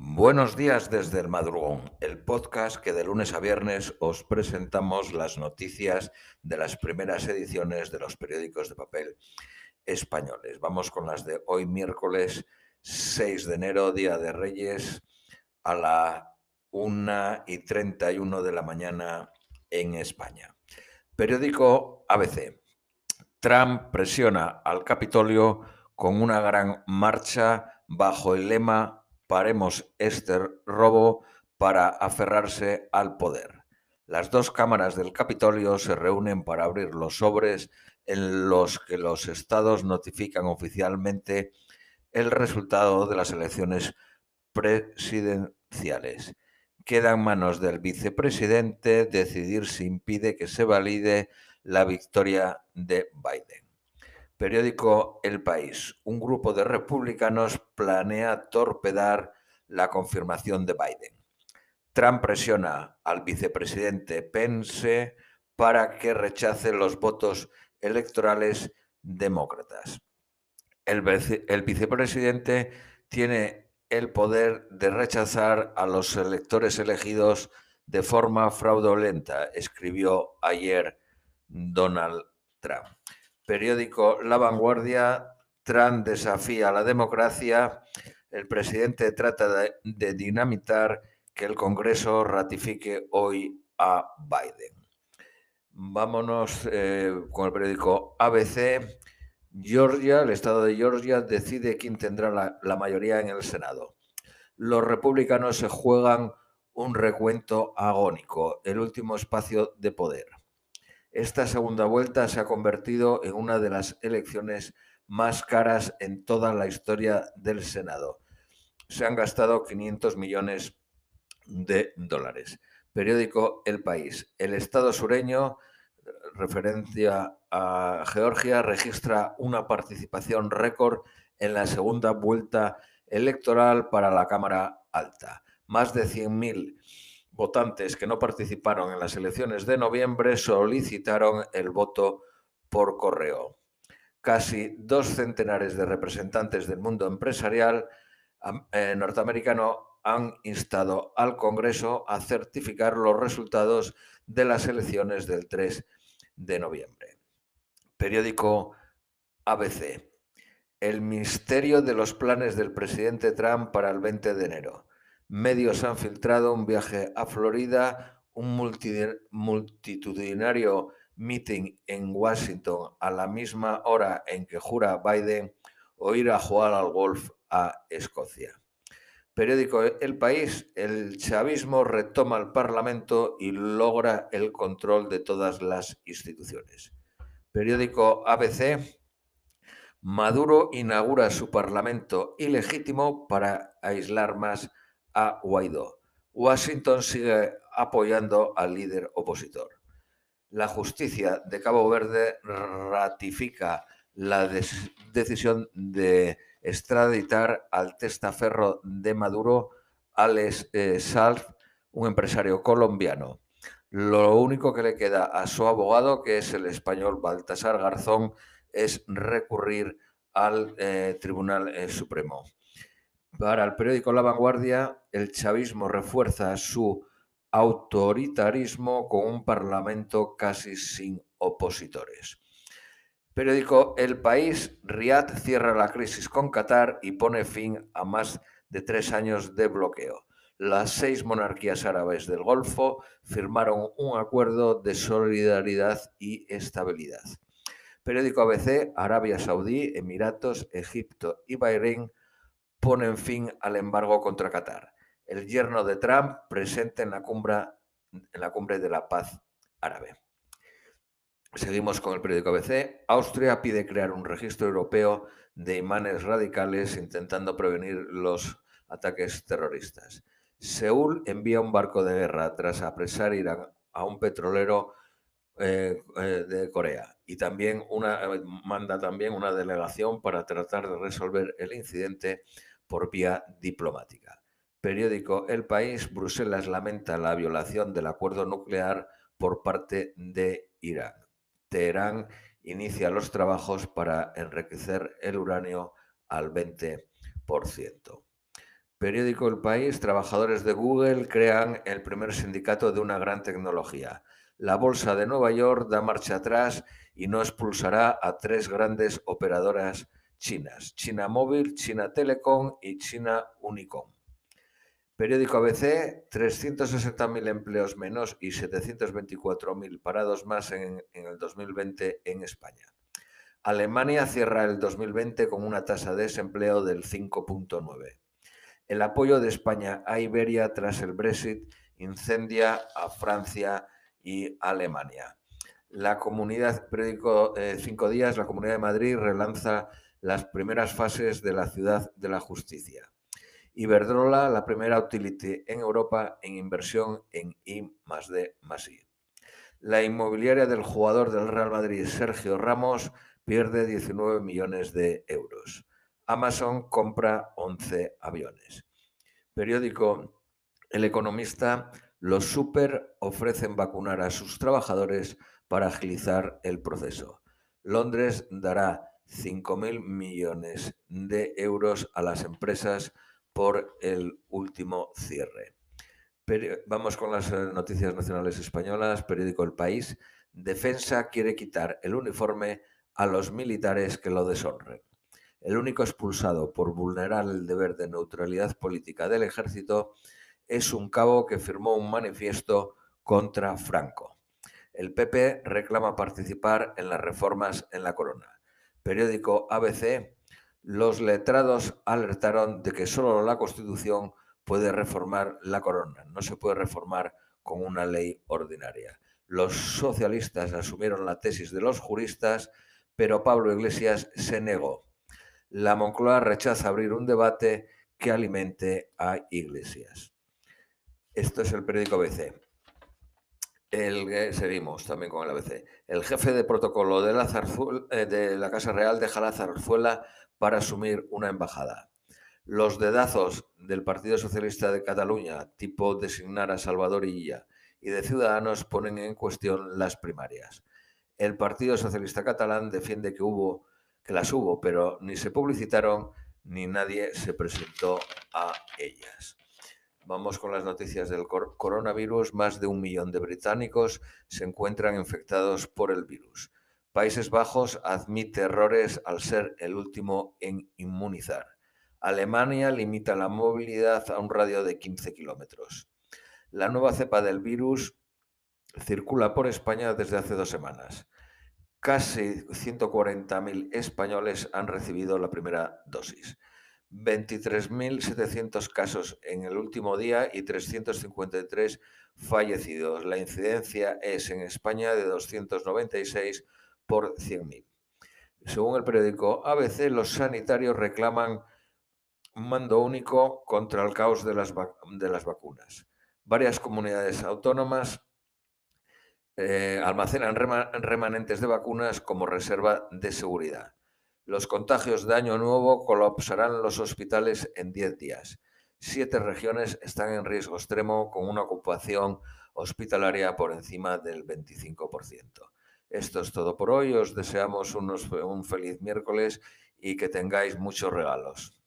Buenos días desde el madrugón, el podcast que de lunes a viernes os presentamos las noticias de las primeras ediciones de los periódicos de papel españoles. Vamos con las de hoy miércoles 6 de enero, Día de Reyes, a la 1 y 31 de la mañana en España. Periódico ABC. Trump presiona al Capitolio con una gran marcha bajo el lema Paremos este robo para aferrarse al poder. Las dos cámaras del Capitolio se reúnen para abrir los sobres en los que los estados notifican oficialmente el resultado de las elecciones presidenciales. Queda en manos del vicepresidente decidir si impide que se valide la victoria de Biden. Periódico El País. Un grupo de republicanos planea torpedar la confirmación de Biden. Trump presiona al vicepresidente Pence para que rechace los votos electorales demócratas. El, el, vicepresidente tiene el poder de rechazar a los electores elegidos de forma fraudulenta, escribió ayer Donald Trump periódico La Vanguardia, Trump desafía la democracia, el presidente trata de, dinamitar que el Congreso ratifique hoy a Biden. Vámonos eh, con el periódico ABC. Georgia, el estado de Georgia, decide quién tendrá la mayoría en el Senado. Los republicanos se juegan un recuento agónico, el último espacio de poder. Esta segunda vuelta se ha convertido en una de las elecciones más caras en toda la historia del Senado. Se han gastado 500 millones de dólares. Periódico El País. El Estado sureño, referencia a Georgia, registra una participación récord en la segunda vuelta electoral para la Cámara Alta. Más de 100.000 votantes que no participaron en las elecciones de noviembre solicitaron el voto por correo. Casi dos centenares de representantes del mundo empresarial eh, norteamericano han instado al Congreso a certificar los resultados de las elecciones del 3 de noviembre. Periódico ABC. El misterio de los planes del presidente Trump para el 20 de enero. Medios han filtrado un viaje a Florida, un multitudinario meeting en Washington a la misma hora en que jura Biden o ir a jugar al golf a Escocia. Periódico El País, el chavismo retoma el Parlamento y logra el control de todas las instituciones. Periódico ABC, Maduro inaugura su Parlamento ilegítimo para aislar más a Guaidó. Washington sigue apoyando al líder opositor. La justicia de Cabo Verde ratifica la decisión de extraditar al testaferro de Maduro, Alex eh, Salz, un empresario colombiano. Lo único que le queda a su abogado, que es el español Baltasar Garzón, es recurrir al eh, Tribunal eh, Supremo. Para el periódico La Vanguardia, el chavismo refuerza su autoritarismo con un parlamento casi sin opositores. Periódico El País, Riad cierra la crisis con Qatar y pone fin a más de tres años de bloqueo. Las seis monarquías árabes del Golfo firmaron un acuerdo de solidaridad y estabilidad. Periódico ABC, Arabia Saudí, Emiratos, Egipto y Bahrein ponen fin al embargo contra Qatar. El yerno de Trump presente en la cumbre, en la cumbre de la paz árabe. Seguimos con el periódico ABC. Austria pide crear un registro europeo de imanes radicales intentando prevenir los ataques terroristas. Seúl envía un barco de guerra tras apresar Irán a un petrolero eh, eh, de Corea y también eh, manda también una delegación para tratar de resolver el incidente por vía diplomática. Periódico El País, Bruselas lamenta la violación del acuerdo nuclear por parte de Irán. Teherán inicia los trabajos para enriquecer el uranio al 20%. Periódico El País, trabajadores de Google crean el primer sindicato de una gran tecnología. La Bolsa de Nueva York da marcha atrás y no expulsará a tres grandes operadoras chinas, China Móvil, China Telecom y China Unicom. Periódico ABC, 360.000 empleos menos y 724.000 parados más en, en, el 2020 en España. Alemania cierra el 2020 con una tasa de desempleo del 5.9. El apoyo de España a Iberia tras el Brexit incendia a Francia y Alemania. La comunidad, periódico eh, Cinco Días, la Comunidad de Madrid relanza las primeras fases de la ciudad de la justicia. Iberdrola, la primera utility en Europa en inversión en I más D más I. La inmobiliaria del jugador del Real Madrid, Sergio Ramos, pierde 19 millones de euros. Amazon compra 11 aviones. Periódico El Economista, los super ofrecen vacunar a sus trabajadores para agilizar el proceso. Londres dará 5.000 millones de euros a las empresas por el último cierre. vamos con las eh, noticias nacionales españolas. Periódico El País. Defensa quiere quitar el uniforme a los militares que lo deshonren el único expulsado por vulnerar el deber de neutralidad política del ejército, es un cabo que firmó un manifiesto contra Franco. El PP reclama participar en las reformas en la corona. Periódico ABC, los letrados alertaron de que solo la Constitución puede reformar la corona, no se puede reformar con una ley ordinaria. Los socialistas asumieron la tesis de los juristas, pero Pablo Iglesias se negó la Moncloa rechaza abrir un debate que alimente a iglesias. Esto es el periódico ABC. El, seguimos también con el ABC. El jefe de protocolo de la, eh, de la Casa Real deja la zarzuela para asumir una embajada. Los dedazos del Partido Socialista de Cataluña, tipo designar a Salvador Illa, y de Ciudadanos ponen en cuestión las primarias. El Partido Socialista Catalán defiende que hubo que las hubo, pero ni se publicitaron ni nadie se presentó a ellas. Vamos con las noticias del coronavirus. Más de un millón de británicos se encuentran infectados por el virus. Países Bajos admite errores al ser el último en inmunizar. Alemania limita la movilidad a un radio de 15 kilómetros. La nueva cepa del virus circula por España desde hace dos semanas. Casi 140.000 españoles han recibido la primera dosis. 23.700 casos en el último día y 353 fallecidos. La incidencia es en España de 296 por 100.000. Según el periódico ABC, los sanitarios reclaman un mando único contra el caos de las, vacunas. Varias comunidades autónomas eh, almacenan remanentes de vacunas como reserva de seguridad. Los contagios de año nuevo colapsarán los hospitales en 10 días. Siete regiones están en riesgo extremo con una ocupación hospitalaria por encima del 25%. Esto es todo por hoy. Os deseamos un feliz miércoles y que tengáis muchos regalos.